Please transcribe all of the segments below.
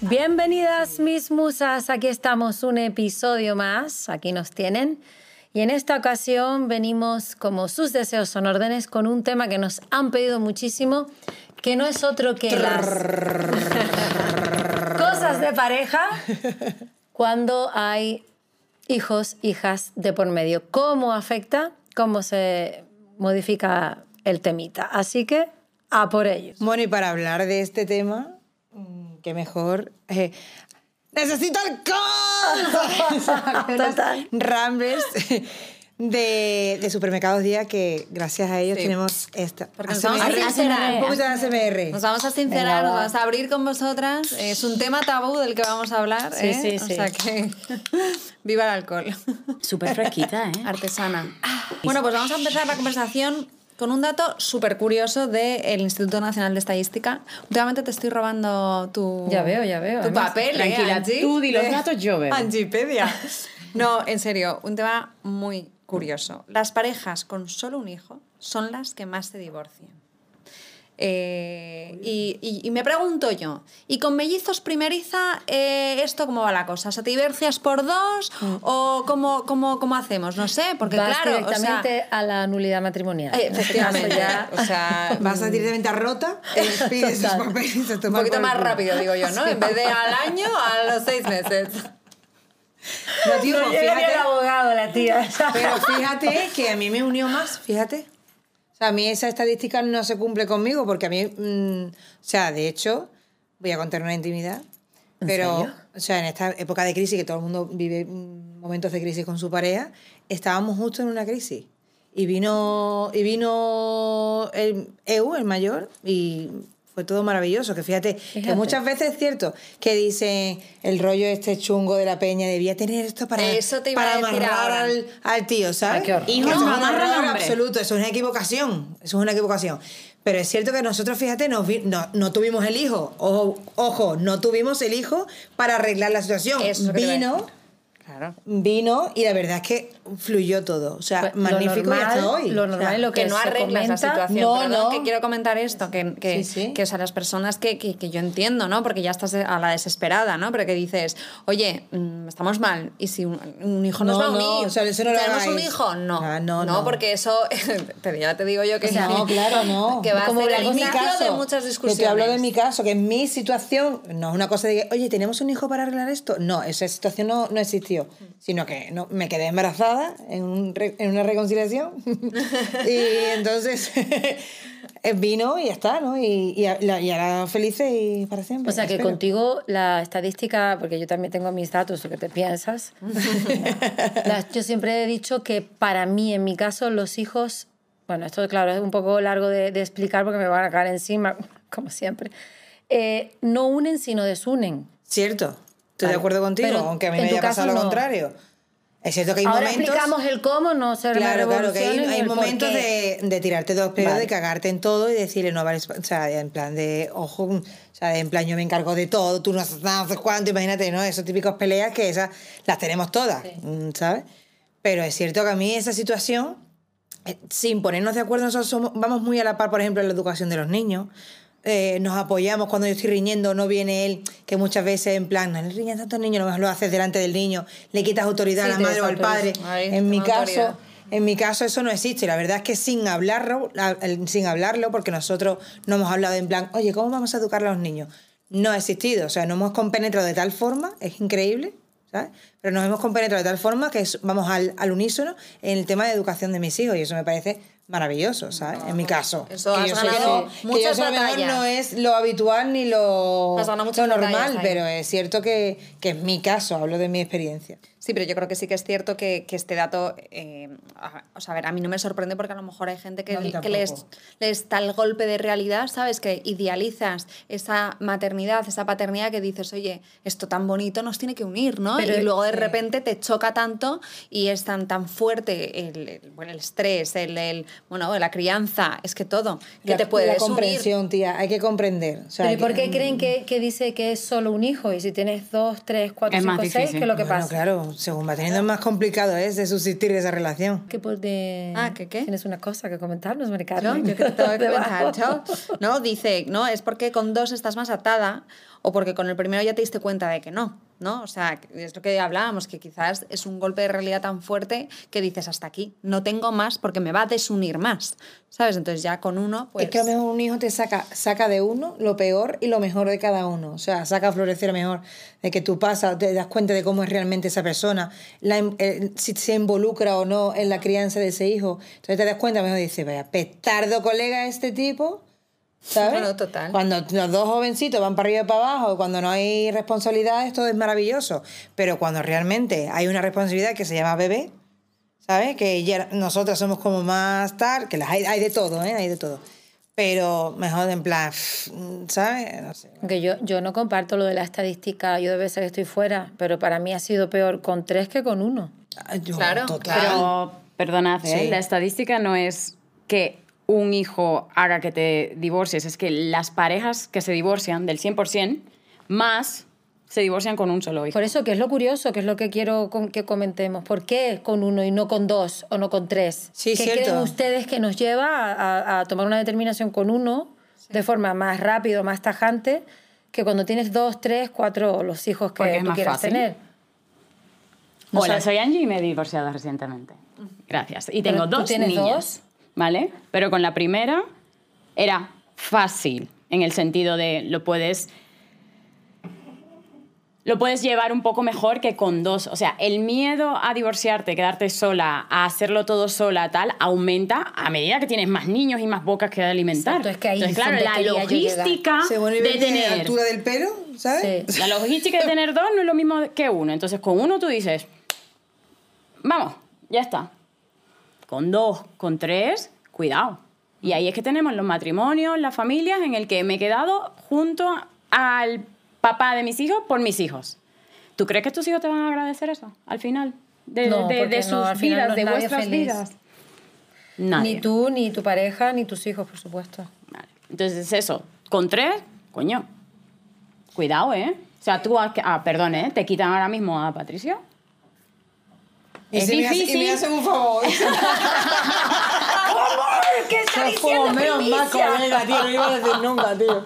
Bienvenidas mis musas, aquí estamos un episodio más, aquí nos tienen. Y en esta ocasión venimos como sus deseos son órdenes con un tema que nos han pedido muchísimo, que no es otro que las cosas de pareja cuando hay hijos, hijas de por medio. ¿Cómo afecta? ¿Cómo se modifica el temita? Así que a por ellos. Bueno, y para hablar de este tema, qué mejor. eh, ¡Necesito alcohol! Total. De, de Supermercados Día, que gracias a ellos Sí. tenemos esta. Porque nos vamos a sincerar. Un poquito de ASMR. Nos vamos a sincerar, nos va. vamos a abrir con vosotras. Es un tema tabú del que vamos a hablar. Sí, ¿eh? sí, O sí. sea que viva el alcohol. Súper fresquita, ¿eh? Artesana. Bueno, pues vamos a empezar la conversación con un dato súper curioso del Instituto Nacional de Estadística. Últimamente te estoy robando tu... Ya veo, ya veo, Tu además. papel, ¿eh, Tranquila, Angie? tú di los datos, yo veo. Angipedia. No, en serio, un tema muy curioso. Las parejas con solo un hijo son las que más se divorcian. Eh, y, y- y me pregunto yo, ¿y con mellizos primeriza eh, esto cómo va la cosa? ¿Se te divorcias por dos o cómo, cómo, cómo hacemos? No sé, porque Vas claro, o sea, directamente a la nulidad matrimonial. eh, efectivamente, Ya. o sea, Vas a directamente a rota, eh, pides Total. papeles un poquito por más culo. rápido, digo yo, ¿no? En vez de al año, a los seis meses. No, tío, No fíjate, el abogado, la tía. pero fíjate que a mí me unió más, fíjate. O sea, a mí esa estadística no se cumple conmigo porque a mí, mm, o sea, de hecho, voy a contar una intimidad, pero, o sea, en esta época de crisis, que todo el mundo vive mm, momentos de crisis con su pareja, estábamos justo en una crisis. Y vino, y vino el EU, el mayor, y fue todo maravilloso. Que fíjate, que muchas veces es cierto que dicen el rollo este chungo de la peña, debía tener esto para, Eso te iba para a decir amarrar al, al tío, ¿sabes? Hijos No, amarra hombre. absoluto, eso es una equivocación, eso es una equivocación. Pero es cierto que nosotros, fíjate, nos vi- no, no tuvimos el hijo, ojo, ojo, no tuvimos el hijo para arreglar la situación. Eso Vino. Claro. vino y la verdad es que fluyó todo, o sea, Pues, lo magnífico y normal- hasta hoy. lo O sea, normal es lo que, que no se arreglas la comenta, situación. no, Perdón, no. que quiero comentar esto, que, que, Sí, sí. que o sea, las personas que, que, que yo entiendo, ¿no? Porque ya estás a la desesperada, ¿no? Pero que dices, oye, mm, estamos mal, y si un, un hijo nos No, va a unir, no, o sea, eso no lo ¿tenemos un hijo? No. Ah, no, no. porque eso, pero ya te digo yo que O sea, no, claro, no. Que va Como a ser el cosa- inicio de muchas que discusiones. te hablo de mi caso, que en mi situación no es una cosa de que, oye, ¿tenemos un hijo para arreglar esto? No, esa situación no, no existió, sino que no, me quedé embarazada en, un re- en una reconciliación y entonces vino y ya está, ¿no? Y, y, y ahora felices y para siempre. O sea que espero. contigo la estadística, porque yo también tengo mis datos, lo que te piensas. la- yo siempre he dicho que para mí, en mi caso, los hijos, bueno, esto claro es un poco largo de, de explicar porque me van a caer encima, como siempre, eh, no unen sino desunen. Cierto, estoy Vale. de acuerdo contigo, Pero aunque a mí me haya pasado lo no. contrario. Es cierto que hay Ahora momentos... explicamos el cómo, no ser Claro, claro, que hay, hay momentos de... de, tirarte dos pedos, Vale. de cagarte en todo y decirle, no vale, o sea, en plan de, ojo, o sea, en plan yo me encargo de todo, tú no haces nada, no haces cuánto, imagínate, ¿no? Esos típicos peleas que esas las tenemos todas, mm, ¿sabes? Pero es cierto que a mí esa situación, eh, sin ponernos de acuerdo, nosotros somos, vamos muy a la par, por ejemplo, en la educación de los niños. Eh, nos apoyamos cuando yo estoy riñendo, no viene él, que muchas veces en plan, no le riñas tanto al niño, no lo haces delante del niño, le quitas autoridad Sí, a la madre o al padre. en mi caso, autoridad. en mi caso eso no existe. La verdad es que sin hablarlo, sin hablarlo, porque nosotros no hemos hablado en plan, oye, ¿cómo vamos a educar a los niños? No ha existido. O sea, nos hemos compenetrado de tal forma, es increíble, ¿sabes? Pero nos hemos compenetrado de tal forma que vamos al, al unísono en el tema de educación de mis hijos y eso me parece maravilloso, ¿sabes? en mi caso. Eso Que has yo ganado no- que muchas yo que a lo mejor batallas. no es lo habitual ni lo, lo batallas normal, pero es cierto que, que es mi caso, hablo de mi experiencia. Sí, pero yo creo que sí que es cierto que, que este dato, eh, a, o sea, a ver, a mí no me sorprende porque a lo mejor hay gente que, No, que les, les da el golpe de realidad, ¿sabes? Que idealizas esa maternidad, esa paternidad que dices, oye, esto tan bonito nos tiene que unir, ¿no? Pero- y luego de. Repente te choca tanto y es tan, tan fuerte el, el- bueno, el estrés, el, el- bueno, la crianza, es que todo, que la, te puedes la unir. comprensión, tía, hay que comprender. O sea, Pero ¿y por que- qué creen que, que dice que es solo un hijo? Y si tienes dos, tres, cuatro, Es cinco, seis. ¿qué es lo que Bueno, pasa? claro, según va teniendo más complicado es de subsistir esa relación. ¿Qué por de... Ah, ¿qué qué? ¿Tienes una cosa que comentarnos, Mari Yo, Carmen? yo que te tengo que comentar, yo. No, dice, no, es porque con dos estás más atada o porque con el primero ya te diste cuenta de que no, ¿no? O sea, es lo que hablábamos, que quizás es un golpe de realidad tan fuerte que dices hasta aquí, no tengo más porque me va a desunir más, ¿sabes? Entonces ya con uno, pues... Es que a lo mejor un hijo te saca, saca de uno lo peor y lo mejor de cada uno. O sea, saca a florecer lo mejor. De que tú pasas, te das cuenta de cómo es realmente esa persona, in- eh, si se involucra o no en la crianza de ese hijo. Entonces te das cuenta, mejor dices, vaya, petardo colega este tipo. ¿Sabes? Bueno, total. Cuando los dos jovencitos van para arriba y para abajo, cuando no hay responsabilidades, todo es maravilloso. Pero cuando realmente hay una responsabilidad que se llama bebé, ¿sabes? Que ya nosotras somos como más tal, que las hay, hay de todo, ¿eh? Hay de todo. Pero mejor en plan, ¿sabes? No sé. Aunque yo, yo no comparto lo de la estadística, yo debe ser que estoy fuera, pero para mí ha sido peor con tres que con uno. Yo, Claro, total. Pero, perdonad, ¿eh? Sí. la estadística no es que un hijo haga que te divorcies, es que las parejas que se divorcian del 100% más se divorcian con un solo hijo. Por eso, que es lo curioso, que es lo que quiero que comentemos. ¿Por qué con uno y no con dos o no con tres? Sí, ¿Qué cierto. creen ustedes que nos lleva a, a- a tomar una determinación con uno de forma más rápido, más tajante, que cuando tienes dos, tres, cuatro, los hijos que Porque tú más quieras fácil. tener? No Hola, sabes- soy Angie y me he divorciado recientemente. Gracias. Y tengo ¿Pero tú dos tienes niñas. dos? ¿Vale? Pero con la primera era fácil, en el sentido de lo puedes lo puedes llevar un poco mejor que con dos. O sea, el miedo a divorciarte, quedarte sola, a hacerlo todo sola, tal, aumenta a medida que tienes más niños y más bocas que alimentar. Exacto, es que ahí Entonces, es claro, la logística de tener altura del pelo, ¿sabes? Sí. la logística de tener dos no es lo mismo que uno. Entonces, con uno tú dices, vamos, ya está. Con dos, con tres, cuidado. Y ahí es que tenemos los matrimonios, las familias, en el que me he quedado junto al papá de mis hijos por mis hijos. ¿Tú crees que tus hijos te van a agradecer eso al final? De, No, de- porque de sus no, vidas, no de vuestras feliz. vidas. Nadie. Ni tú, ni tu pareja, ni tus hijos, por supuesto. Vale. Entonces, eso, con tres, coño, cuidado, ¿eh? O sea, tú, ah, perdón, ¿eh? Te quitan ahora mismo a Patricia. Y, Es si me hace- y difícil. me hacen un favor. ¿Qué está Qué menos mal, colega, tío. No iba a decir nunca, tío.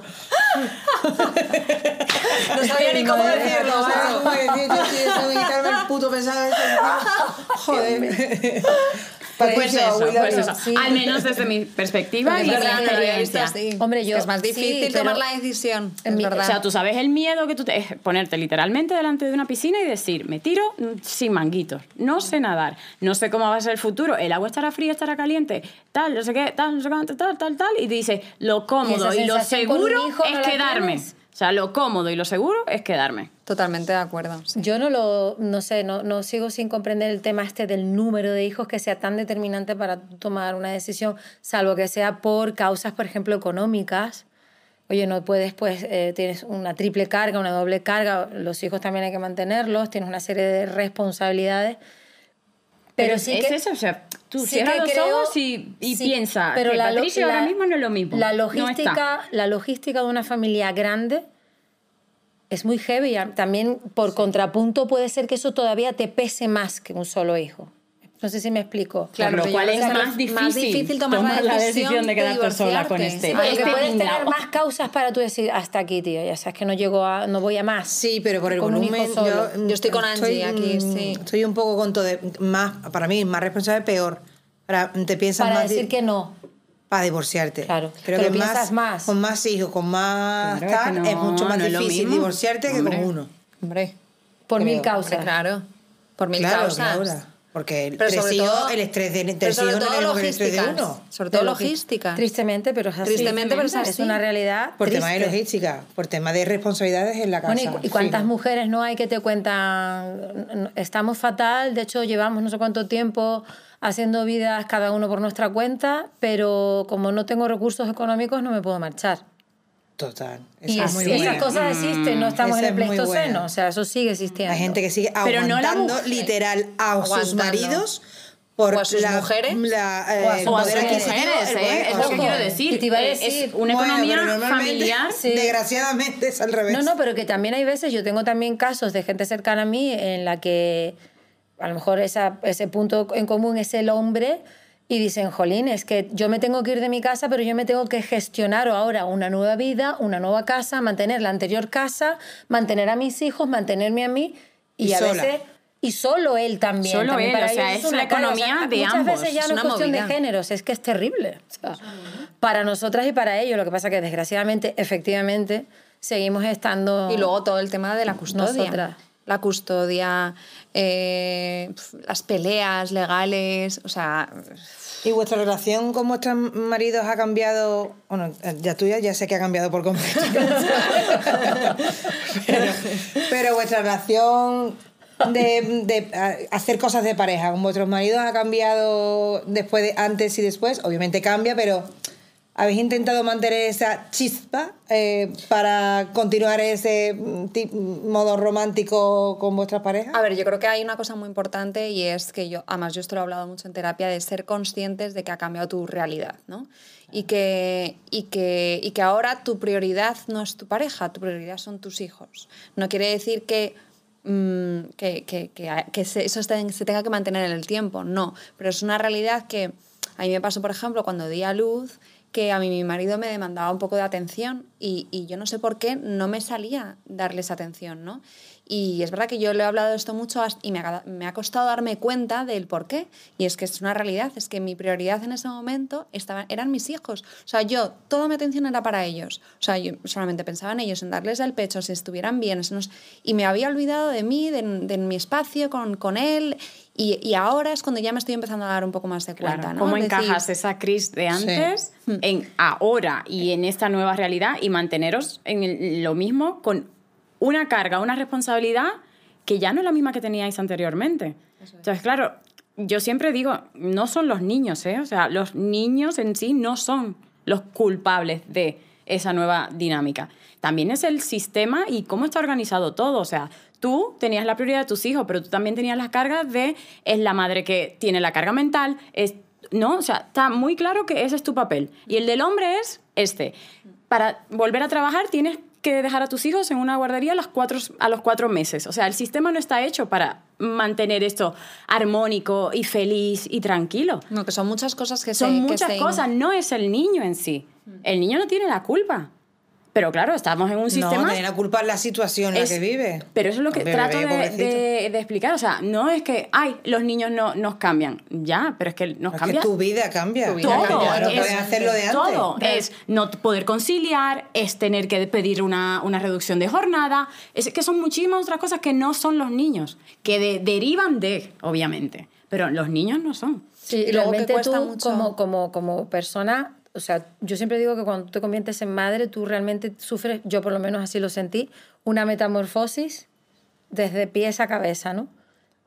No sabía ni cómo decirlo. No sabía macho. cómo decir, yo estoy deseando de quitarme el puto pesado ese. Joder. Pues eso, pues eso. sí. Al menos desde mi perspectiva Es y mi verdad, experiencia. Hombre, yo- Es más difícil tomar la decisión. En es mi- verdad. O sea, tú sabes el miedo que tú te... es ponerte literalmente delante de una piscina y decir, me tiro sin manguitos, no sé nadar, no sé cómo va a ser el futuro, el agua estará fría, estará caliente, tal, no sé qué, tal, no sé cuánto, tal, tal, tal, y dices, lo cómodo y, lo seguro no es quedarme. tienes? O sea, lo cómodo y lo seguro es quedarme. Totalmente de acuerdo. sí. Yo no lo, no sé, no, no sigo sin comprender el tema este del número de hijos que sea tan determinante para tomar una decisión, salvo que sea por causas, por ejemplo, económicas. Oye, no puedes, pues, eh, tienes una triple carga, una doble carga, los hijos también hay que mantenerlos, tienes una serie de responsabilidades. Pero, sí es que, eso, o sea, tú sí cierras que los creo- ojos y, y sí, piensa pero que la Patricia ahora la- mismo no es lo mismo. La No logística, la logística de una familia grande es muy heavy. También, por contrapunto, puede ser que eso todavía te pese más que un solo hijo. No sé si me explico. Claro, lo pero cual es que más es difícil, más difícil tomar la decisión de de quedarte sola con este. Sí, Pero este que puedes tener más causas para tú decir hasta aquí, tío. Ya sabes que no llego a, no voy a más. Sí, pero por el Con volumen. solo. Yo, Yo estoy con Angie aquí, mm, sí. Estoy un poco con todo. de- más, para mí, más responsable, peor. Para, te piensas para más. decir que no. Para divorciarte. Claro, Creo pero que piensas más. Con más hijos, con más Claro, es que tal, no, es mucho más no es lo difícil mismo. divorciarte que Hombre. con uno. Hombre, Por Creo. mil causas. hombre, claro. Por mil Claro, causas. Laura. Porque el, Pero tres sobre hijos, todo- el estrés de pero tres sobre hijos no todo es lo mismo que el estrés de logística. uno. Sobre todo logística. Tristemente, pero es así. Tristemente, pero es así. Es una realidad Por tema de logística, por tema de responsabilidades en la casa. Bueno, ¿y, cu- y cuántas Sí, ¿no? mujeres no hay que te cuentan, "N- estamos fatal, de hecho llevamos no sé cuánto tiempo haciendo vidas cada uno por nuestra cuenta, pero como no tengo recursos económicos no me puedo marchar. Total. Y Esa es es- muy esas buena. cosas existen, no estamos Esa en el es pleistoceno, o sea, eso sigue existiendo. Hay gente que sigue Pero no aguantando mujer. literal a sus Aguantando. maridos por O a sus la, mujeres. la, eh, O a el sus sus mujeres, ¿eh? Es lo que quiero decir. Y te iba a Eh, decir, es una Bueno, economía familiar. Sí. Desgraciadamente es al revés. No, no, pero que también hay veces, yo tengo también casos de gente cercana a mí en la que a lo mejor esa, ese punto en común es el hombre y dicen, jolín, es que yo me tengo que ir de mi casa, pero yo me tengo que gestionar ahora una nueva vida, una nueva casa, mantener la anterior casa, mantener a mis hijos, mantenerme a mí y, Y a sola. veces... Y solo él también. Solo también él, para o sea, es la una economía de muchas ambos, veces ya es no es cuestión movida. de géneros, es que es terrible. O sea, para nosotras y para ellos, lo que pasa que desgraciadamente, efectivamente, seguimos estando... Y luego todo el tema de la custodia. Nosotras. La custodia, eh, las peleas legales, o sea, ¿Y vuestra relación con vuestros maridos ha cambiado? Bueno, ya tuya ya sé que ha cambiado por completo. pero, pero vuestra relación de, de hacer cosas de pareja con vuestros maridos ha cambiado después de antes y después. Obviamente cambia, pero ¿habéis intentado mantener esa chispa eh, para continuar ese mm, ti- modo romántico con vuestras parejas? A ver, yo creo que hay una cosa muy importante y es que yo, además yo esto lo he hablado mucho en terapia, de ser conscientes de que ha cambiado tu realidad, ¿no? Y que, y, que, y que ahora tu prioridad no es tu pareja, tu prioridad son tus hijos. No quiere decir que, mm, que, que, que- que se- eso se tenga que mantener en el tiempo, no, pero es una realidad que a mí me pasó, por ejemplo, cuando di a luz, que a mí mi marido me demandaba un poco de atención y, y yo no sé por qué no me salía darles atención, ¿no? Y es verdad que yo le he hablado de esto mucho y me ha, me ha costado darme cuenta del por qué. Y es que es una realidad, es que mi prioridad en ese momento estaban, eran mis hijos. O sea, yo, toda mi atención era para ellos. O sea, yo solamente pensaba en ellos, en darles el pecho, si estuvieran bien. nos- y me había olvidado de mí, de, de mi espacio con, con él. Y, y ahora es cuando ya me estoy empezando a dar un poco más de cuenta. Claro, ¿no? ¿Cómo decir, encajas esa crisis de antes en ahora y en esta nueva realidad y manteneros en el- lo mismo con una carga, una responsabilidad que ya no es la misma que teníais anteriormente? Entonces, claro, yo siempre digo, no son los niños, ¿eh? O sea, los niños en sí no son los culpables de esa nueva dinámica. También es el sistema y cómo está organizado todo. O sea, tú tenías la prioridad de tus hijos, pero tú también tenías las cargas de es la madre que tiene la carga mental, es no, o sea, está muy claro que ese es tu papel. Y el del hombre es este. Para volver a trabajar tienes que dejar a tus hijos en una guardería a los cuatro, a los cuatro meses. O sea, el sistema no está hecho para mantener esto armónico y feliz y tranquilo. No, que son muchas cosas que Son se, que muchas se- cosas, no es el niño en sí. El niño no tiene la culpa. Pero claro, estamos en un no, sistema... tiene la culpa la situación en Es- la que vive. Pero eso es lo que trato bebé, de, pobrecito. de- de explicar. O sea, no es que, ay, los niños no, nos cambian. Ya, pero es que nos Es cambia que tu vida cambia. Tu vida todo. cambia, no es- hacerlo de antes. Todo. Es no poder conciliar, es tener que pedir una, una reducción de jornada. Es que son muchísimas otras cosas que no son los niños, que de- derivan de, obviamente. Pero los niños no son. Sí, Y luego que realmente cuesta tú mucho- como, como, como persona, o sea, yo siempre digo que cuando te conviertes en madre, tú realmente sufres, yo por lo menos así lo sentí, una metamorfosis desde pies a cabeza, ¿no?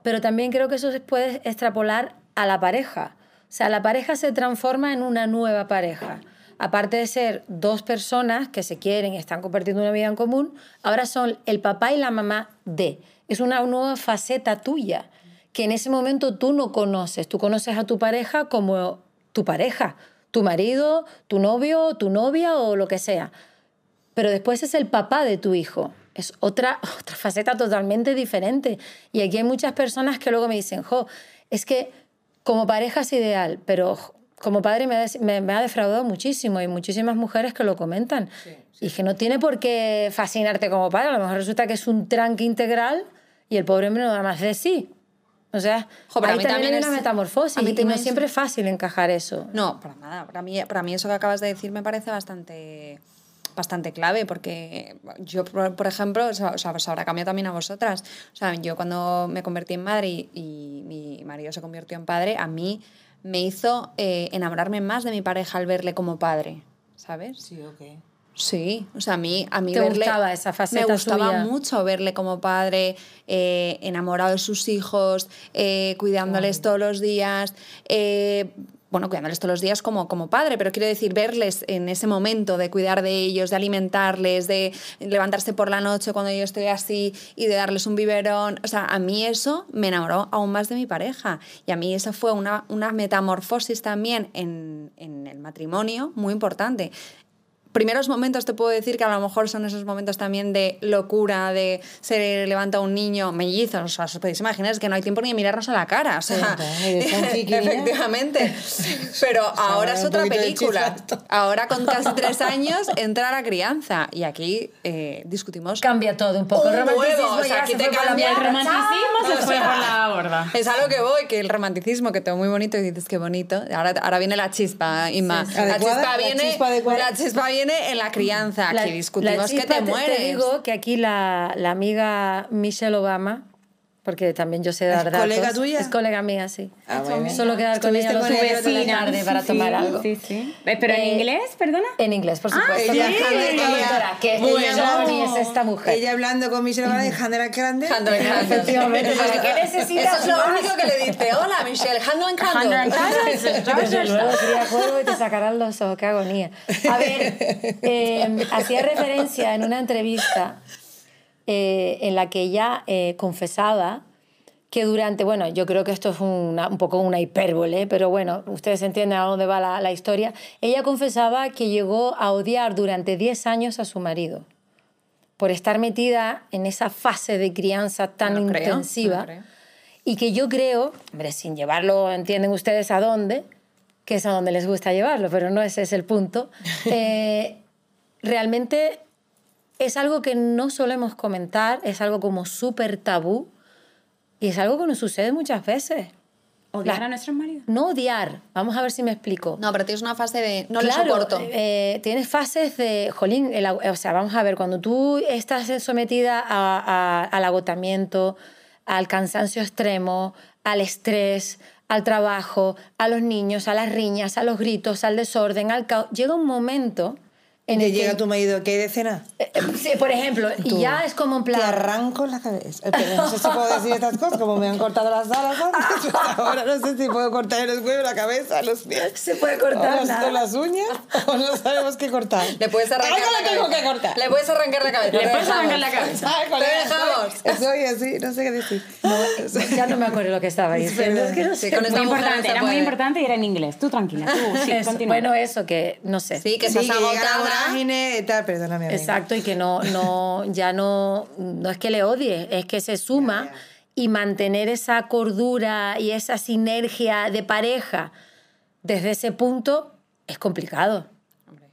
Pero también creo que eso se puede extrapolar a la pareja. O sea, la pareja se transforma en una nueva pareja. Aparte de ser dos personas que se quieren y están compartiendo una vida en común, ahora son el papá y la mamá de. Es una nueva faceta tuya que en ese momento tú no conoces. Tú conoces a tu pareja como tu pareja, tu marido, tu novio, tu novia o lo que sea. Pero después es el papá de tu hijo. Es otra, otra faceta totalmente diferente. Y aquí hay muchas personas que luego me dicen, jo, es que como pareja es ideal, pero como padre me ha, des- me- me ha defraudado muchísimo. Hay muchísimas mujeres que lo comentan. Y que no tiene por qué fascinarte como padre. A lo mejor resulta que es un tranque integral y el pobre hombre no da más de sí. O sea, Jo, pero a ahí mí también, hay es- una metamorfosis a mí y no también es- siempre es fácil encajar eso. No, para nada. Para mí, para mí eso que acabas de decir me parece bastante bastante clave porque yo, por, por ejemplo, o sea, o sea, os habrá cambiado también a vosotras. O sea, yo cuando me convertí en madre y, y mi marido se convirtió en padre, a mí me hizo eh, enamorarme más de mi pareja al verle como padre, ¿sabes? Sí, ok. Sí, o sea, a mí, a mí ¿Te verle, gustaba esa faceta Me gustaba suya? mucho verle como padre, eh, enamorado de sus hijos, eh, cuidándoles todos los días, eh, bueno, cuidándoles todos los días como, como padre, pero quiero decir, verles en ese momento de cuidar de ellos, de alimentarles, de levantarse por la noche cuando yo estoy así y de darles un biberón. O sea, a mí eso me enamoró aún más de mi pareja. Y a mí esa fue una, una metamorfosis también en, en el matrimonio muy importante primeros momentos te puedo decir que a lo mejor son esos momentos también de locura, de se levanta un niño mellizo, o sea, os podéis imaginar, es que no hay tiempo ni de mirarnos a la cara, o sea, ¿eh? efectivamente. Pero ahora es otra película. Ahora con casi tres años entra la crianza y aquí eh, discutimos. Cambia todo un poco. Un el romanticismo o sea, aquí se te la cambia El romanticismo se O fue sea, por la borda. Es a lo que voy, que el romanticismo que tengo muy bonito y dices que bonito. Ahora, ahora viene la chispa, Inma. sí. La, ¿Adecuada? chispa ¿La viene, chispa adecuada? la chispa viene en la crianza. La- Aquí discutimos la que te mueres. digo que aquí la, la amiga Michelle Obama, porque también yo sé dar ¿Es datos. colega tuya? Es colega mía, sí. Ah, bien. Solo quedar con ella ¿Estuviste los vecina? tarde para tomar algo. Sí, sí. Eh, ¿Pero en Eh, inglés, perdona? En inglés, por Ah, supuesto. Ella, con- ella- que bueno. ella es esta mujer. Ella hablando con Michelle Handler Grande. Candle. Efectivamente, porque ¿qué necesitas Eso es lo único que le dice. Hola, Michelle. Luego cría cuervo y te sacarán los ojos, qué agonía. A ver, eh, hacía referencia en una entrevista eh, en la que ella eh, confesaba que durante, bueno, yo creo que esto es una- un poco una hipérbole, pero bueno, ustedes entienden a dónde va la, la historia, ella confesaba que llegó a odiar durante 10 años a su marido por estar metida en esa fase de crianza tan creo, intensiva creo. y que yo creo, hombre, sin llevarlo, entienden ustedes a dónde, que es a donde les gusta llevarlo, pero no ese es el punto, eh, realmente es algo que no solemos comentar, es algo como súper tabú y es algo que nos sucede muchas veces. ¿Odiar La- a nuestros maridos? No odiar, vamos a ver si me explico. No, pero tienes una fase de no claro, le soporto. eh, tienes fases de, jolín, el o sea, vamos a ver, cuando tú estás sometida a- a- al agotamiento, al cansancio extremo, al estrés, al trabajo, a los niños, a las riñas, a los gritos, al desorden, al caos, llega un momento en Te el llega que, tu marido, ¿qué hay de cena? eh, eh, sí, por ejemplo, y ya es como en Te plan, arranco la cabeza. Eh, pero no sé si puedo decir estas cosas, como me han cortado las alas antes. Ahora no sé si puedo cortar los huevos, la cabeza, los pies. se puede cortar o las, nada. o las uñas, o no sabemos qué cortar. Le puedes arrancar Algo la tengo cabeza. que cortar. Le puedes arrancar la cabeza. Le Te puedes arrancar dejamos. la cabeza. Colega, Te dejamos. Estoy así, no sé qué decir. ya no me acuerdo lo que estaba diciendo. Es que no Sí, sé. con Muy esta importante, no era muy importante y era en inglés. Tú tranquila, tú sí, Eso, bueno, eso que no sé. Sí, que Sí, estás agotada. Vorágine y tal, perdóname. amiga. Exacto, y que no, no, ya no, no es que le odie, es que se suma y mantener esa cordura y esa sinergia de pareja desde ese punto es complicado.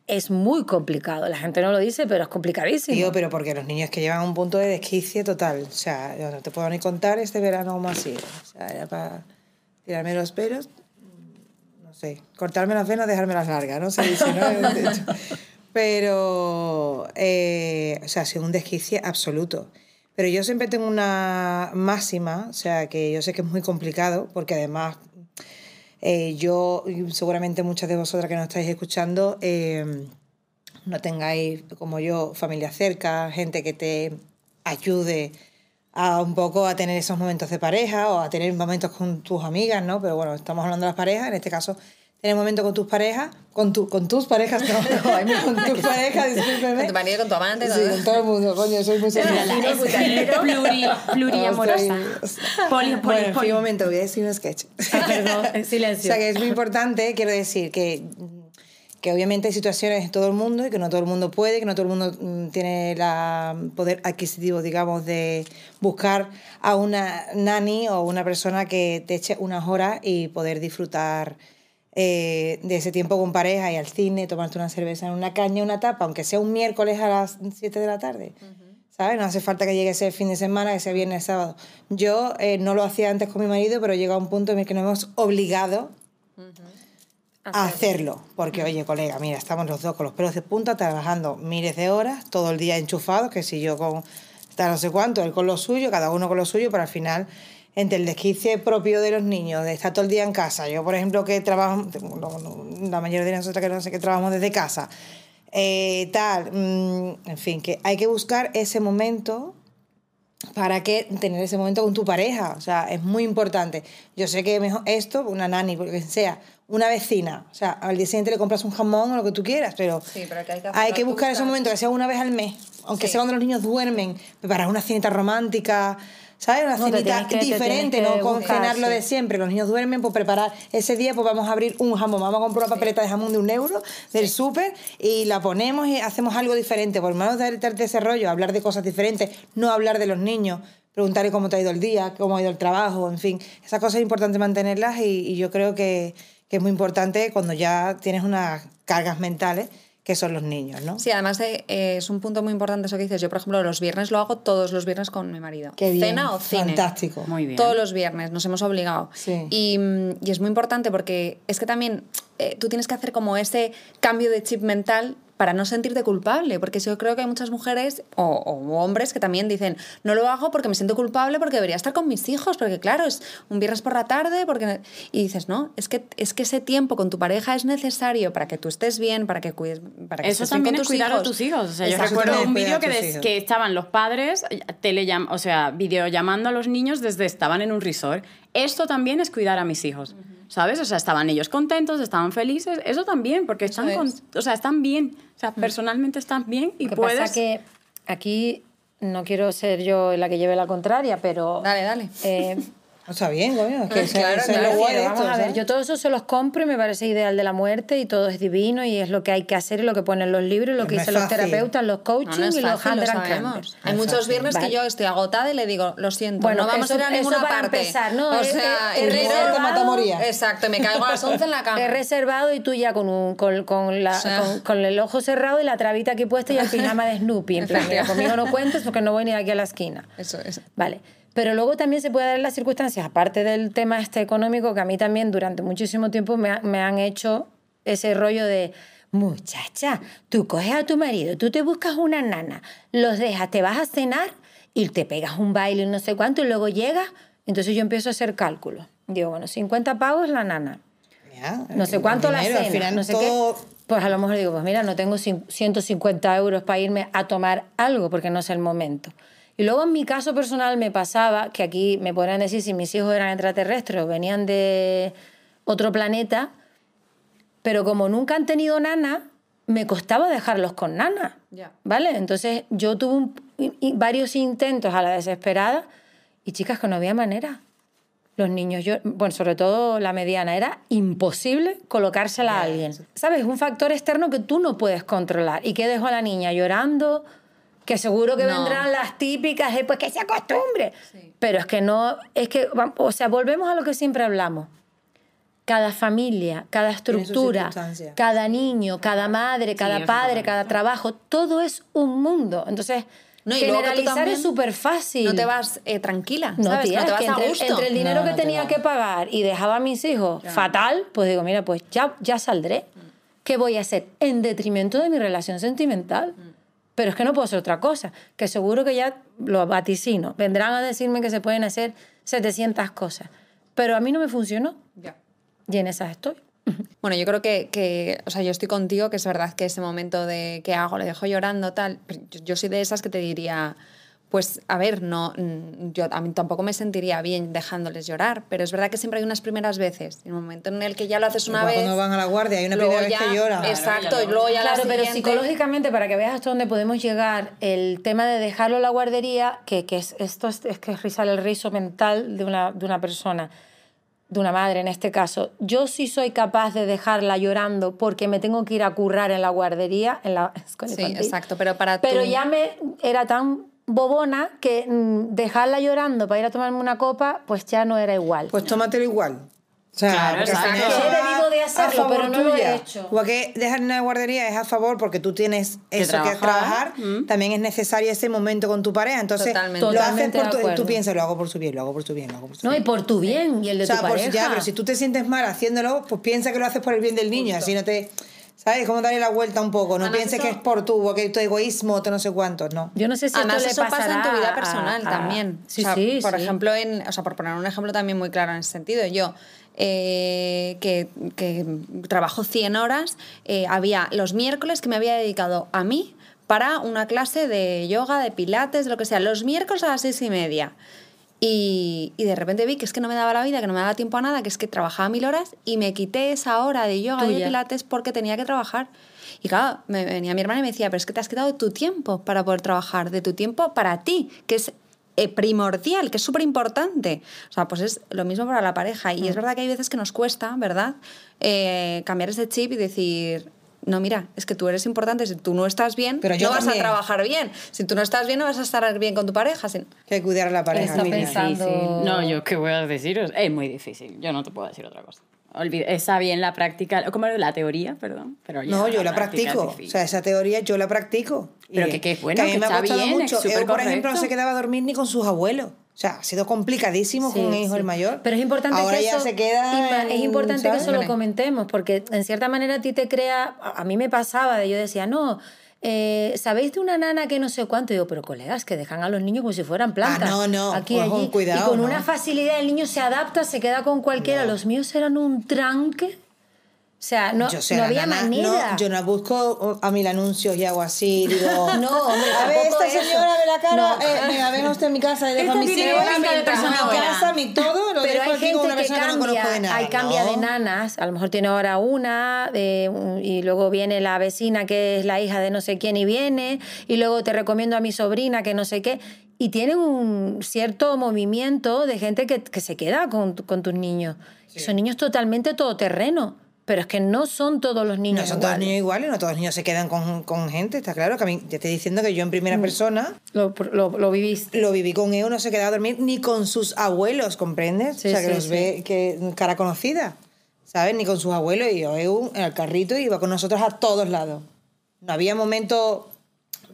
Es muy complicado. La gente no lo dice, pero es complicadísimo. Tío, pero porque los niños que llevan a un punto de desquicie total. O sea, yo no te puedo ni contar este verano como así. O sea, era para tirarme los pelos, no sé, cortarme las venas, dejarme las largas, no sé si no. De hecho. Pero, eh, o sea, ha sido un desquicie absoluto. Pero yo siempre tengo una máxima, o sea, que yo sé que es muy complicado, porque además eh, yo, seguramente muchas de vosotras que nos estáis escuchando, eh, no tengáis, como yo, familia cerca, gente que te ayude a un poco a tener esos momentos de pareja o a tener momentos con tus amigas, ¿no? Pero bueno, estamos hablando de las parejas, en este caso, tener momentos con tus parejas, con, tu, con tus parejas, no, con tus parejas, discúlpeme. Con tu marido, con tu amante. Sí, con todo el mundo, coño, soy muy sensible. Pluri, pluriamorosa. Poli, poli, Bueno, en fin, poli. un momento, voy a decir un sketch. Ah, perdón, en O silencio. sea, que es muy importante, quiero decir, que, que obviamente hay situaciones en todo el mundo y que no todo el mundo puede, que no todo el mundo mm, tiene el poder adquisitivo, digamos, de buscar a una nani o una persona que te eche unas horas y poder disfrutar eh, de ese tiempo con pareja y al cine, tomarte una cerveza en una caña, una tapa, aunque sea un miércoles a las 7 de la tarde. ¿Sabes? No hace falta que llegue ese fin de semana, que sea viernes, sábado. Yo eh, no lo hacía antes con mi marido, pero llega un punto en el que nos hemos obligado a hacerlo. Porque, oye, colega, mira, estamos los dos con los pelos de punta trabajando miles de horas, todo el día enchufados, que si yo con está no sé cuánto, él con lo suyo, cada uno con lo suyo, pero al final, entre el desquicie propio de los niños, de estar todo el día en casa, yo, por ejemplo, que trabajo, la mayoría de nosotros que no sé que trabajamos desde casa, eh, tal, mm, en fin, que hay que buscar ese momento para que tener ese momento con tu pareja, o sea, es muy importante. Yo sé que mejor esto, una nani, porque sea, una vecina, o sea, al día siguiente le compras un jamón o lo que tú quieras, pero, Sí, pero que hay que hay que buscar ese momento, que sea una vez al mes, aunque Sí. sea cuando los niños duermen, preparar una cenita romántica, ¿sabes? Una No, cenita que- diferente, no con buscar, cenar lo sí. de siempre. Los niños duermen, pues preparar ese día, pues vamos a abrir un jamón, vamos a comprar una papeleta de jamón de un euro del súper y la ponemos y hacemos algo diferente, por menos darte ese rollo, hablar de cosas diferentes, no hablar de los niños. Preguntarle cómo te ha ido el día, cómo ha ido el trabajo, en fin. Esas cosas es importante mantenerlas y, y yo creo que, que es muy importante cuando ya tienes unas cargas mentales, que son los niños, ¿no? Sí, además de, eh, es un punto muy importante eso que dices. Yo, por ejemplo, los viernes lo hago todos los viernes con mi marido. Qué bien, Cena o cine. fantástico. Muy bien. Todos los viernes, nos hemos obligado. Sí. Y, y es muy importante porque es que también eh, tú tienes que hacer como ese cambio de chip mental para no sentirte culpable, porque yo creo que hay muchas mujeres o, o hombres que también dicen, no lo hago porque me siento culpable, porque debería estar con mis hijos, porque claro, es un viernes por la tarde, porque... y dices, no, es que, es que ese tiempo con tu pareja es necesario para que tú estés bien, para que cuides, para que Eso también con es tus cuidar hijos. a tus hijos. O sea, yo recuerdo un vídeo que, des- que estaban los padres telellam o sea, videollamando a los niños desde estaban en un resort. Esto también es cuidar a mis hijos, ¿sabes? O sea, estaban ellos contentos, estaban felices. Eso también, porque están, es. con- o sea, están bien. O sea, personalmente están bien y Lo que puedes... pasa que aquí no quiero ser yo la que lleve la contraria, pero... Dale, dale. eh, Está bien, coño, es que Claro, es claro, lo vamos esto, a ver, ¿sabes? yo todo eso se los compro y me parece ideal de la muerte y todo es divino y es lo que hay que hacer y lo que ponen los libros, y lo que es dicen los terapeutas, los coaching No, no es y los fácil, lo sabemos. Hay es muchos fácil. viernes Vale. que yo estoy agotada y le digo, lo siento, Bueno, no vamos eso- a ir a ninguna para parte. empezar, ¿no? O Es sea, dinero reservado-. Exacto, y me caigo a las 11 en la cama. He reservado y tú ya con, un, con, con, la, O sea. con, con el ojo cerrado y la trabita aquí puesta y el pijama de Snoopy. En plan, mira, conmigo no cuentes porque no voy ni de aquí a la esquina. Eso es. Vale. Pero luego también se puede dar las circunstancias, aparte del tema este económico, que a mí también durante muchísimo tiempo me, ha- me han hecho ese rollo de, muchacha, tú coges a tu marido, tú te buscas una nana, los dejas, te vas a cenar y te pegas un baile y no sé cuánto y luego llegas. Entonces yo empiezo a hacer cálculos. Digo, bueno, 50 pavos la nana, Ya, no sé cuánto la cena, final no sé todo- qué. Pues a lo mejor digo, pues mira, no tengo cin- 150 euros para irme a tomar algo porque no es el momento. Y luego en mi caso personal me pasaba que aquí me podrían decir si mis hijos eran extraterrestres o venían de otro planeta, pero como nunca han tenido nana, me costaba dejarlos con nana. Ya. ¿Vale? Entonces yo tuve un- varios intentos a la desesperada y chicas que no había manera. Los niños, yo, bueno, sobre todo la mediana, era imposible colocársela a alguien. ¿Sabes? Un factor externo que tú no puedes controlar. ¿Y qué dejó a la niña llorando? Que seguro que No. vendrán las típicas, de, pues que se acostumbre. Pero es que no, es que, o sea, volvemos a lo que siempre hablamos. Cada familia, cada estructura, cada niño, cada madre, cada eso padre, cada trabajo, todo es un mundo. Entonces, No, y generalizar es súper fácil. No te vas eh, tranquila, No, ¿sabes? tía, no te vas que a entre, gusto. entre el dinero No, que no te tenía va. que pagar y dejaba a mis hijos fatal, pues digo, mira, pues ya, ya saldré. ¿Qué voy a hacer? En detrimento de mi relación sentimental. Pero es que no puedo hacer otra cosa. Que seguro que ya lo vaticino. Vendrán a decirme que se pueden hacer 700 cosas. Pero a mí no me funcionó. Ya. Y en esas estoy. Bueno, yo creo que, que, o sea, yo estoy contigo, que es verdad que ese momento de qué hago, le dejo llorando, tal. yo soy de esas que te diría, pues, a ver, no, mm, yo a mí tampoco me sentiría bien dejándoles llorar, pero es verdad que siempre hay unas primeras veces, en un momento en el que ya lo haces una Igual vez. Cuando van a la guardia, hay una primera vez que llora. Exacto, y luego ya la Claro, pero siguiente- psicológicamente, para que veas hasta dónde podemos llegar, el tema de dejarlo en la guardería, que, que es, esto es, es que rizar el rizo mental de una, de una persona, de una madre en este caso. Yo sí soy capaz de dejarla llorando porque me tengo que ir a currar en la guardería, en la escuela Sí, infantil. exacto, pero para Pero tú- ya me era tan bobona que mm, dejarla llorando para ir a tomarme una copa, pues ya no era igual. Pues tómatelo igual. O sea, Claro, porque exacto. eso he bebido de hacerlo, pero no lo he tuya. hecho. Igual que dejar en la guardería es a favor porque tú tienes eso que trabajar. trabajar, Mm. también es necesario ese momento con tu pareja. Entonces, Totalmente. lo haces por tu, tú piensas, lo hago por su bien, lo hago por su bien, lo hago por su No, y por tu bien y el de o sea, tu por- pareja. ya, pero si tú te sientes mal haciéndolo, pues piensa que lo haces por el bien del niño, así no te... ¿Sabes? Como darle la vuelta un poco. No Además, pienses que es por tu, porque tu egoísmo, tú no sé cuántos, no. Yo no sé si Además, esto le eso pasa en tu vida a- personal a- también. Sí, O sea, sí, Por sí. ejemplo, en, o sea, por poner un ejemplo también muy claro en ese sentido, yo eh, que, que trabajo 100 horas, eh, había los miércoles que me había dedicado a mí para una clase de yoga, de pilates, de lo que sea, los miércoles a las seis y media. Y, y de repente vi que es que no me daba la vida, que no me daba tiempo a nada, que es que trabajaba mil horas y me quité esa hora de yoga y de pilates porque tenía que trabajar. Y claro, me venía mi hermana y me decía, pero es que te has quitado tu tiempo para poder trabajar, de tu tiempo para ti, que es eh, primordial, que es súper importante. O sea, pues es lo mismo para la pareja. Y es verdad que hay veces que nos cuesta, ¿verdad? Eh, cambiar ese chip y decir, no, mira, es que tú eres importante, si tú no estás bien, Pero yo no vas a trabajar bien. Si tú no estás bien, no vas a estar bien con tu pareja. Si- Que hay que cuidar a la pareja. Está pensando-. No, yo qué voy a deciros. Es muy difícil. Yo no te puedo decir otra cosa. Olvide- está bien la práctica, como la teoría, perdón. Pero ya No, yo la práctica es practico. O sea, esa teoría yo la practico. Pero Y que- que es bueno, a mí que me ha está costado bien, es mucho. por ejemplo, no se quedaba a dormir ni con sus abuelos. Sea, ha sido complicadísimo Sí, con el hijo sí. el mayor. Pero es importante Ahora que ya eso, se queda. Es importante que ¿sabes? eso lo comentemos, porque en cierta manera a ti te crea, a mí me pasaba, de yo decía, no, eh, ¿sabéis de una nana que no sé cuánto? Y digo, pero colegas, que dejan a los niños como si fueran plantas. Ah, no, no, Aquí, ojo, allí. cuidado, y con no. una facilidad el niño se adapta, se queda con cualquiera. Los míos eran un tranque. O sea, no, Yo no había nana, manera. no, yo no busco a mil anuncios y hago así. Digo, No, hombre, a ver, esta eso. señora de la cara, No. eh, venga usted en mi casa y dejo pinta de mi buena. casa, mi todo, lo Pero dejo hay aquí con gente una que persona que no conozco de cambia, nada. hay cambia de nanas, a lo mejor tiene ahora una un- y luego viene la vecina que es la hija de no sé quién y viene y luego te recomiendo a mi sobrina que no sé qué y tienen un cierto movimiento de gente que, que se queda con, con tus niños. Son niños totalmente todoterreno, pero es que no son todos los niños No son todos iguales. niños iguales, no todos los niños se quedan con, con gente, está claro. Que a mí, te estoy diciendo que yo en primera Mm. persona Lo, lo, lo viviste. lo viví con él, no se quedaba a dormir ni con sus abuelos, ¿comprendes? Sí, o sea, que sí, los sí. ve que cara conocida, ¿sabes? Ni con sus abuelos. Y yo, en el carrito, iba con nosotros a todos lados. No había momento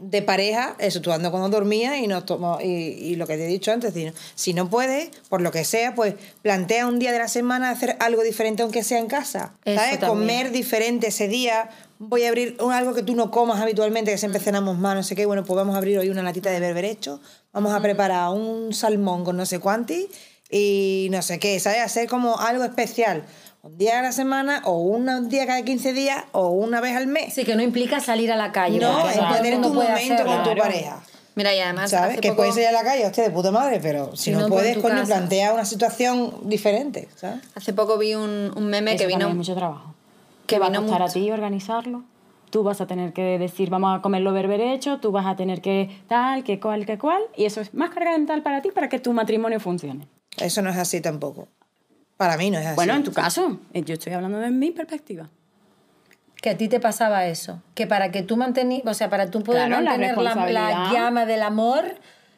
de pareja, eso, tú ando cuando dormía y, nos tomo, y, y lo que te he dicho antes, si no, si no puedes, por lo que sea, pues plantea un día de la semana hacer algo diferente aunque sea en casa. Eso ¿Sabes? también. Comer diferente ese día. Voy a abrir un- algo que tú no comas habitualmente, que siempre cenamos más, no sé qué. Bueno, pues vamos a abrir hoy una latita de berberecho. Vamos a preparar un salmón con no sé cuánti y no sé qué, ¿sabes? Hacer como algo especial. Un día a la semana o un día cada 15 días o una vez al mes. Sí, que no implica salir a la calle. no, es tener tu puede momento hacerlo. con tu pareja. Mira, y además, ¿Sabes? hace Que poco- puedes ir a la calle, hostia, de puta madre, pero si, Si no, no, pues puedes, coño, plantea una situación diferente, ¿sabes? Hace poco vi un, un meme Eso que vino... es mucho trabajo. que Que va a costar a ti organizarlo. Tú vas a tener que decir, vamos a comerlo berberecho, tú vas a tener que tal, que cual, que cual. Y eso es más carga mental para ti para que tu matrimonio funcione. Eso no es así tampoco. Para mí no es así. Bueno, en tu caso, eh, yo estoy hablando de mi perspectiva. Que a ti te pasaba eso, que para que tú mantenías, o sea, para tú poder Claro, la mantener la, la llama del amor,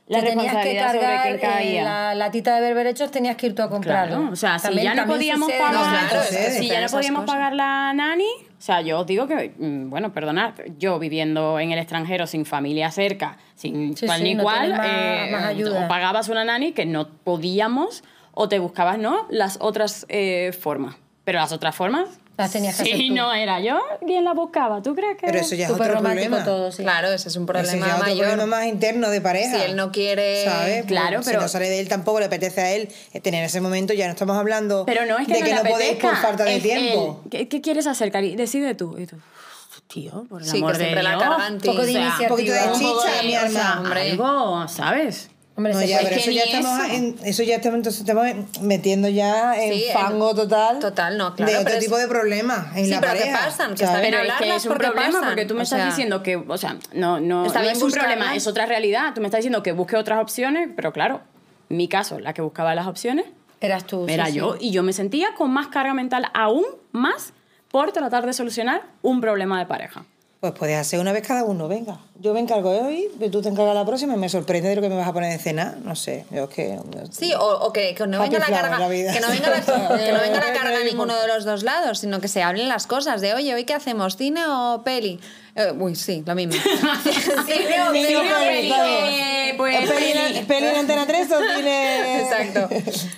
La te tenías que cargar eh, la latita de berberechos, tenías que ir tú a comprarlo. Claro, o sea, si También- ya no podíamos sucede. pagar, No, claro, que si ya no podíamos cosas. pagar la nani, o sea, yo os digo que, mm, bueno, perdonad, yo viviendo en el extranjero sin familia cerca, sin Sí, cual sí, ni no cual, más- eh, más ayuda. o pagabas una nani que no podíamos, o te buscabas, ¿no? Las otras eh, formas. Pero las otras formas, Las tenías que hacer si tú. no era yo quien las buscaba, ¿tú crees que...? Pero eso ya es otro problema. todo, sí. Claro, ese es un Ese problema ya es otro mayor. problema más interno de pareja. Si él no quiere- ¿Sabes? Claro, Pues, pero- Si no sale de él tampoco, le apetece a él eh, tener ese momento, ya no estamos hablando Pero no es que de no que le no podéis por apetezca, falta de es tiempo. ¿Qué, qué quieres hacer, Cari? Decide tú. Y tú, "Uf, tío, por el Sí, que amor de la Dios. Poco de sea, iniciativa. un poquito de chicha, mi hermano. hombre. algo, ¿sabes? Hombre, No, se ya, puede- pero es eso que ya estamos eso. en, eso ya estamos, entonces estamos metiendo ya en Sí, fango total. Total, no, claro, De otro es- tipo de problemas en Sí, la pero ¿qué pareja. pasan? Que está bien Pero es que es un porque problema pasan, porque tú me o estás sea, diciendo que, o sea, no, no, Está no bien es un problema, es otra realidad. Tú me estás diciendo que busque otras opciones, pero claro, en mi caso, la que buscaba las opciones Eras tú. sí, era sí. yo. Y yo me sentía con más carga mental aún más por tratar de solucionar un problema de pareja. Pues puedes hacer una vez cada uno, venga. Yo me encargo de hoy, tú te encargas la próxima y me sorprende de lo que me vas a poner de cena. No sé, yo es que... Sí, o, o que, que no venga la carga, la vida. que no venga la, que no venga la carga a ninguno de los dos lados, sino que se hablen las cosas de, oye, ¿hoy qué hacemos? ¿Cine o peli? Eh, uy, sí, lo mismo. Cine o Cine o peli, Eh, pues, ¿Peli en- ¿Peli en Antena 3 o cine...? Exacto.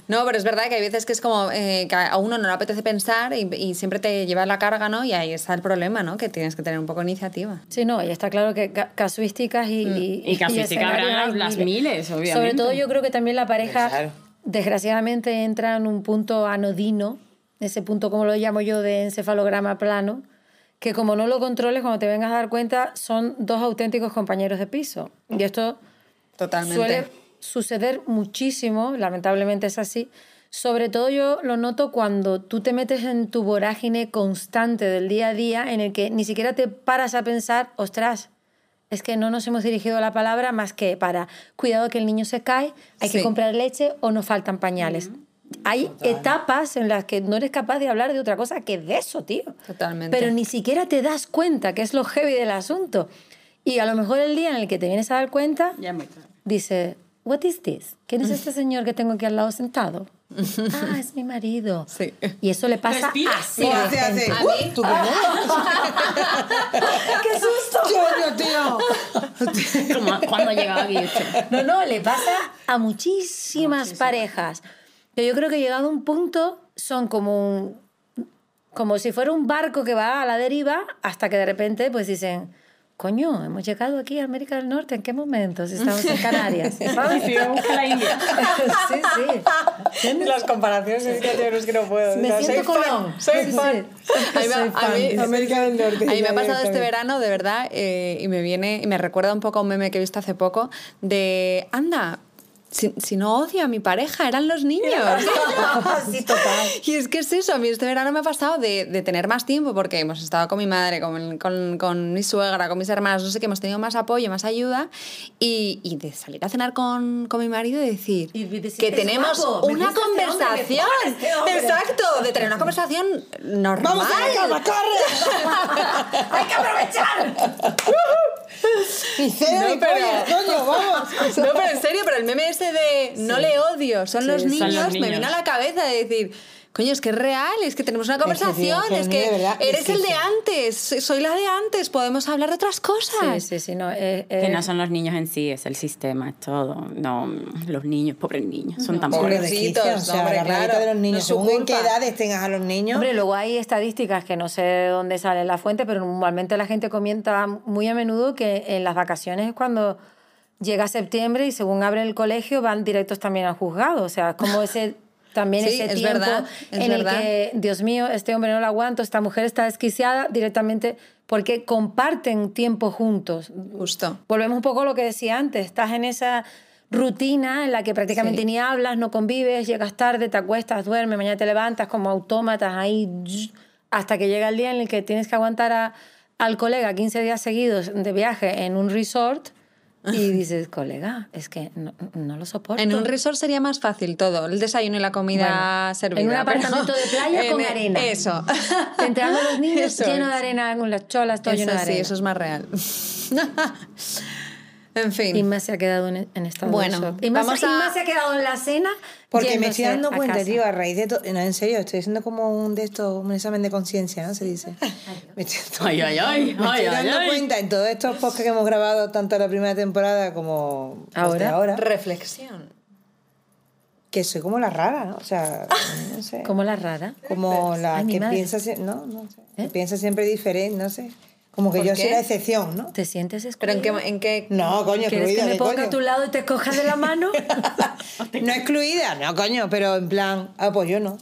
No, pero es verdad que hay veces que es como eh, que a uno no le apetece pensar y, y siempre te lleva la carga, ¿no? Y ahí está el problema, ¿no? Que tienes que tener un poco de iniciativa. Sí, no, y está claro que ca- casuísticas y, y, Y casuísticas habrá las miles, obviamente. Sobre todo yo creo que también la pareja, Claro. desgraciadamente, entra en un punto anodino, ese punto como lo llamo yo de encefalograma plano, que como no lo controles, cuando te vengas a dar cuenta, son dos auténticos compañeros de piso. Y esto Totalmente. suele suceder muchísimo, lamentablemente es así. Sobre todo yo lo noto cuando tú te metes en tu vorágine constante del día a día en el que ni siquiera te paras a pensar, ostras, es que no nos hemos dirigido la palabra más que para cuidado que el niño se cae, hay que Sí. comprar leche o nos faltan pañales. Hay etapas en las que no eres capaz de hablar de otra cosa que de eso, tío. Totalmente. Pero ni siquiera te das cuenta, que es lo heavy del asunto. Y a lo mejor el día en el que te vienes a dar cuenta, Ya tarde. dice, What is this? ¿Quién es este señor que tengo aquí al lado sentado? ah, es mi marido. Sí. Y eso le pasa Respira. así. O de hace, hace... A ¡Uh! mí- ¿Tú ¡Qué susto! ¡Coño, tío! Como cuando llegaba aquí. No, no, le pasa a muchísimas parejas. Yo creo que llegado a un punto son como un, como si fuera un barco que va a la deriva hasta que de repente pues dicen, coño, hemos llegado aquí a América del Norte, ¿en qué momento? Si estamos en Canarias, ¿sabes? Sí, la India. sí, sí. Las comparaciones es que yo es que no puedo. Me O sea, siento soy fan, Colón. Soy Sí, fan. sí. A mí, me- Soy a fan. mí- América del Norte. A mí me ya ha pasado este verano, de verdad, eh, y me viene y me recuerda un poco a un meme que he visto hace poco de, anda, si, si no odio a mi pareja, eran los niños. sí, total. Y es que es eso, a mí este verano me ha pasado de, de tener más tiempo porque hemos estado con mi madre, con, con, con mi suegra, con mis hermanas, no sé qué, hemos tenido más apoyo, más ayuda y, y de salir a cenar con, con mi marido y decir Y decir, que "Es tenemos guapo, una este hombre, conversación. este hombre". Exacto, de tener una conversación normal. ¡Vamos a la cama, corre! ¡Hay que aprovechar! Y cena No, pero- coño, vamos. No, pero en serio, pero el meme ese de no le odio, son, Sí, los, son niños, los me niños. viene a la cabeza de decir, coño, es que es real, es que tenemos una que, tío, conversación, que es que eres es que el de sí. antes, soy la de antes, podemos hablar de otras Sí, cosas. sí, sí, no. eh, Que eh, no son los niños en sí, es el sistema, es todo. No, los niños, pobres niños, son tan pobres. de Pobrecitos, quicio, o sea, hombre, la claro, de los no niños. su Según en qué edades tengas a los niños. Hombre, luego hay estadísticas que no sé de dónde sale la fuente, pero normalmente la gente comenta muy a menudo que en las vacaciones es cuando llega septiembre y según abre el colegio van directos también al juzgado. O sea, es como ese también Sí, ese es tiempo verdad, es en verdad. el que, Dios mío, este hombre no lo aguanto, esta mujer está desquiciada directamente porque comparten tiempo juntos. Justo. Volvemos un poco a lo que decía antes, estás en esa rutina en la que prácticamente Sí. ni hablas, no convives, llegas tarde, te acuestas, duermes, mañana te levantas como autómatas ahí, hasta que llega el día en el que tienes que aguantar a- al colega 15 días seguidos de viaje en un resort y dices, colega, es que no, no lo soporto. En un resort sería más fácil todo, el desayuno y la comida Bueno, servida. en un pero- apartamento de playa con en- arena. Eso. Entrando los niños Eso lleno es. de arena, con las cholas, todo Eso lleno de sí, arena. eso es más real. En fin. Inma se ha quedado en, en estado Bueno, de shock. Inma, vamos a- Inma se ha quedado en la cena Porque me estoy dando a cuenta, casa. tío, a raíz de todo. No, en serio, estoy haciendo como un de estos, un examen de conciencia, ¿no? Se dice. Me estoy, Ay, ay, ay, me estoy dando ay. cuenta en todos estos podcasts que hemos grabado, tanto la primera temporada como de Ahora. ahora, Reflexión. que soy como la rara, ¿no? O sea, no sé. Como la rara. Como la Ay, que piensa, no, no sé, que ¿Eh? piensa siempre diferente, no sé. Como que ¿Por yo qué? soy la excepción, ¿no? ¿Te sientes ¿Pero excluida? en qué, en qué No, coño, ¿Quieres excluida, que me ¿qué ponga coño? a tu lado y te coja de la mano? No excluida, no, coño, pero en plan, ah, pues yo no.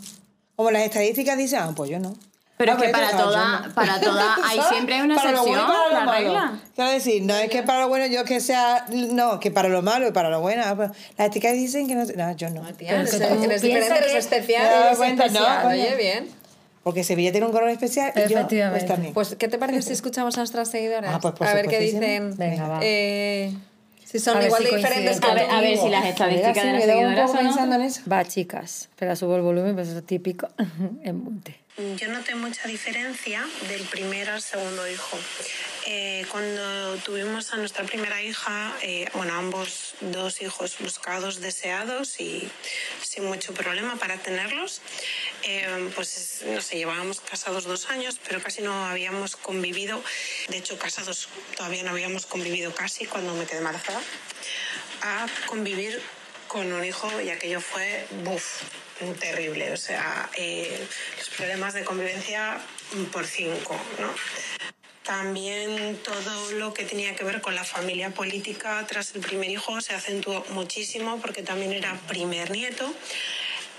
Como las estadísticas dicen, ah, pues yo no. Pero Ah, es que pues para yo no. toda, para toda, hay ¿Sabes? siempre hay una Para lo bueno y excepción, para lo la malo. regla. Quiero decir, no es que para lo bueno yo que sea, no, que para lo malo y para lo bueno. ah, pues, las estadísticas dicen que no, no yo no. Tía, Pero eres, que tú eres diferente, eres especial. Eres cuenta, ¿no? especial. Oye, bien. Porque Sevilla tiene un color especial y yo Efectivamente. pues también. Pues, ¿qué te parece si escuchamos a nuestras seguidoras? Ah, pues, a ver qué dicen. Venga, va. Eh, si son igual si de diferentes A ver, tú. a ver si las estadísticas sí, de me las seguidoras son pensando en eso. Va, chicas. Espera, subo el volumen, pues eso es típico. en Monte. Yo noté mucha diferencia del primer al segundo hijo. Eh, cuando tuvimos a nuestra primera hija, eh, bueno, ambos dos hijos buscados, deseados y sin mucho problema para tenerlos, eh, pues no sé, llevábamos casados dos años, pero casi no habíamos convivido. De hecho, casados todavía no habíamos convivido casi cuando me quedé embarazada. A convivir con un hijo y aquello fue, buf, terrible. O sea, eh, los problemas de convivencia por cinco, ¿no? También todo lo que tenía que ver con la familia política tras el primer hijo se acentuó muchísimo porque también era primer nieto,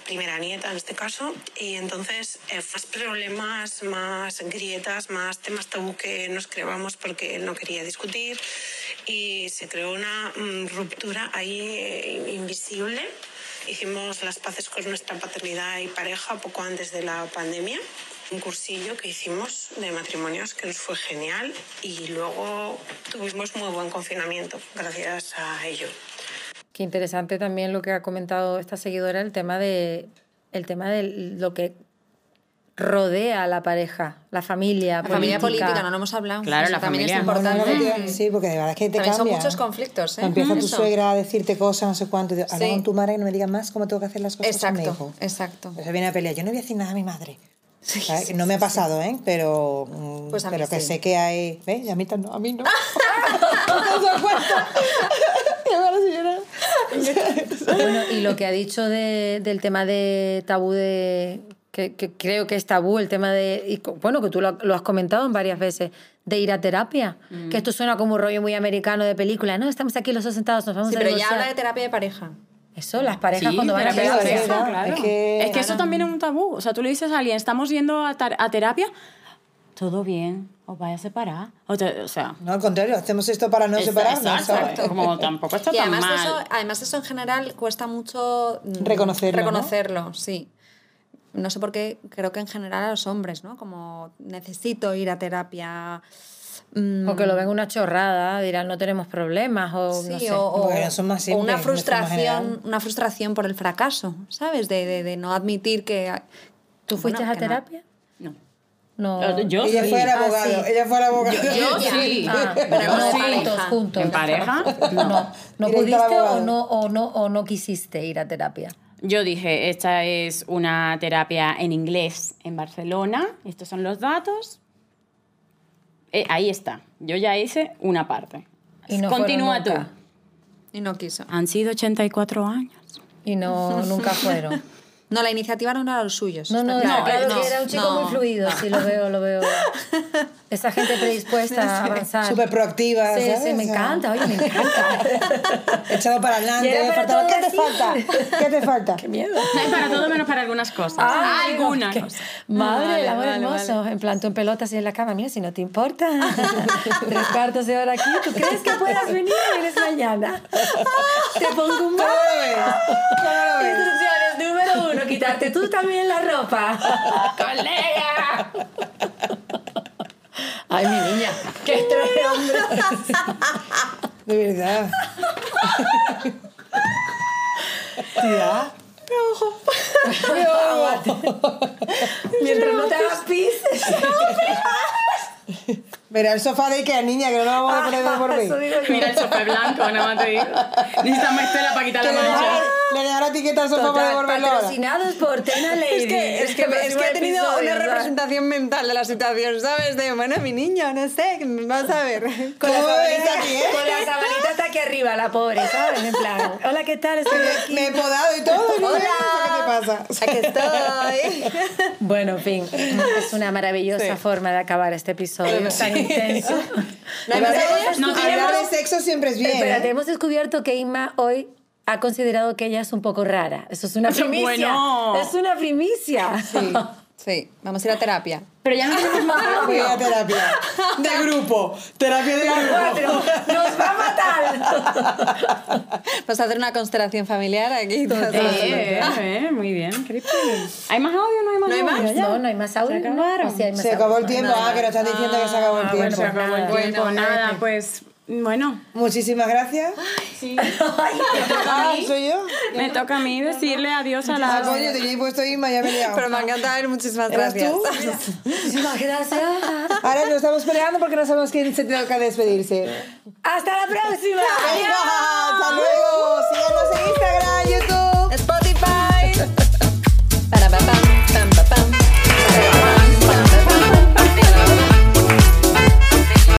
primera nieta en este caso, y entonces eh, más problemas, más grietas, más temas tabú que nos creamos porque él no quería discutir y se creó una mm, ruptura ahí eh, invisible. Hicimos las paces con nuestra paternidad y pareja poco antes de la pandemia un cursillo que hicimos de matrimonios que nos fue genial y luego tuvimos muy buen confinamiento gracias a ello. Qué interesante también lo que ha comentado esta seguidora, el tema de, el tema de lo que rodea a la pareja, la familia, La familia política, no lo hemos hablado. Claro, Eso la también familia. es No, no, no, importante. no, sí, porque de verdad es que te También son cambia. muchos conflictos, ¿eh? Empieza tu Eso. suegra a decirte cosas, no sé cuánto. y Habla Sí. con tu madre y no me digas más cómo tengo que hacer las cosas con mi Exacto, hijo. exacto. Pues se viene a pelear. Yo no voy a decir nada a mi madre. Sí, ¿Sabes? sí, no me ha pasado, ¿eh? Pero, mm, Pues pero que sí. sé que hay... ¿Ves? Y a mí, no, a mí no. Bueno, y lo que ha dicho de- del tema de tabú de... Que, que creo que es tabú el tema de... y bueno, que tú lo, lo has comentado en varias veces, de ir a terapia. Que esto suena como un rollo muy americano de película. No, estamos aquí los dos sentados, nos vamos Sí, a pero ya habla de terapia de pareja. Eso, las parejas Sí, cuando van a terapia pareja, claro. es que- Es que eso también es un tabú. O sea, tú le dices a alguien, estamos yendo a, tar- a terapia, todo bien, os vais a separar. O, te- o sea, No, al contrario, hacemos esto para no es- separarnos. exacto, ¿sabes? Como tampoco está Y tan además mal. eso, además eso en general cuesta mucho mm, Reconocerlo, ¿no? Reconocerlo, sí. No sé por qué, creo que en general a los hombres, ¿no? Como necesito ir a terapia. Mm, O que lo ven una chorrada, dirán no tenemos problemas o Sí, no sé. o, o- Bueno, o una frustración, una frustración por el fracaso, ¿sabes? De, de, de no admitir que. ¿Tú bueno, fuiste a no. terapia? No. No. Yo ella sí. fue el Ah, abogado, sí. ella fue el abogado. Yo sí. Ah, Pero no juntos, juntos. ¿En pareja? No. ¿No pudiste o no, o, no, o no quisiste ir a terapia? Yo dije, esta es una terapia en inglés en Barcelona, estos son los datos. Eh, ahí está, yo ya hice una parte. Y no Continúa tú. Y no quiso. Han sido 84 años. Y no, nunca fueron. No, la iniciativa no era los suyos. No, no, claro. no, claro No, que era un chico no, muy fluido, no. sí, lo veo, lo veo. Esa gente predispuesta a avanzar. Súper proactiva, Sí, ¿sabes? sí, me encanta, oye, me encanta. Echado para adelante, para ¿qué te falta? ¿Qué te falta? Qué miedo. Hay para todo menos para algunas cosas. Ay, algunas qué- cosas. Madre, Vale, el amor vale, hermoso. En plan, tú en pelotas y en la cama, mira, si no te importa. Tres cuartos de hora aquí. ¿Tú crees que puedas venir vienes mañana? Te pongo un ¿Cómo lo ves? Número uno, quitarte tú también la ropa. ¡Colega! Ay, mi niña, qué estrés, hombre. De verdad. Tía. Mientras no te hagas pis. Mira, el sofá de Ikea, niña, que no lo vamos a poner de por mí. yo. Mira el sofá blanco, nada más te digo. Necesitamos estela para quitar la le mancha. dejará- le dejará etiqueta al sofá para devolverlo patrocinados por Tena Lady. Es que, es que, es que he tenido una representación mental de la situación, ¿sabes? De, bueno, mi niño, no sé, vas a ver. ¿Cómo la sabanita- aquí, eh? Con la sabanita hasta aquí arriba, la pobre, ¿sabes? En plan, hola, ¿qué tal? Estoy aquí. Me he podado y todo. niña, Hola. ¿Qué te pasa? Aquí estoy. Bueno, en fin, es una maravillosa forma de acabar este episodio tan intenso. No de- No hablar de sexo siempre es bien. Espérate, ¿eh? hemos descubierto que Inma hoy ha considerado que ella es un poco rara. Eso es una primicia. bueno. Es una primicia. Sí, sí, vamos a ir a terapia. Pero ya no tenemos más Voy audio. a terapia. De grupo. Terapia de grupo. Cuatro. Nos va a matar. Vamos a hacer una constelación familiar aquí. Eh, eh, muy bien. ¿Hay más audio o no hay más ¿No hay audio? más? No, no hay más audio. ¿Se acabaron? ¿O sí hay más Se acabó el tiempo. Ah, que nos están diciendo que se acabó el Ah, tiempo. bueno, Se acabó el Nada. tiempo. Bueno, Nada, cállate. pues Bueno, Muchísimas gracias. sí. Ah, ¿soy yo? Me toca a mí decirle adiós a Ah, puesto ya me he liado. Pero me ha encantado, muchísimas ¿Eras gracias. tú? Muchísimas gracias. Ahora nos estamos peleando porque no sabemos quién se toca despedirse. ¡Hasta la próxima! ¡Venga! ¡Hasta luego! Síganos en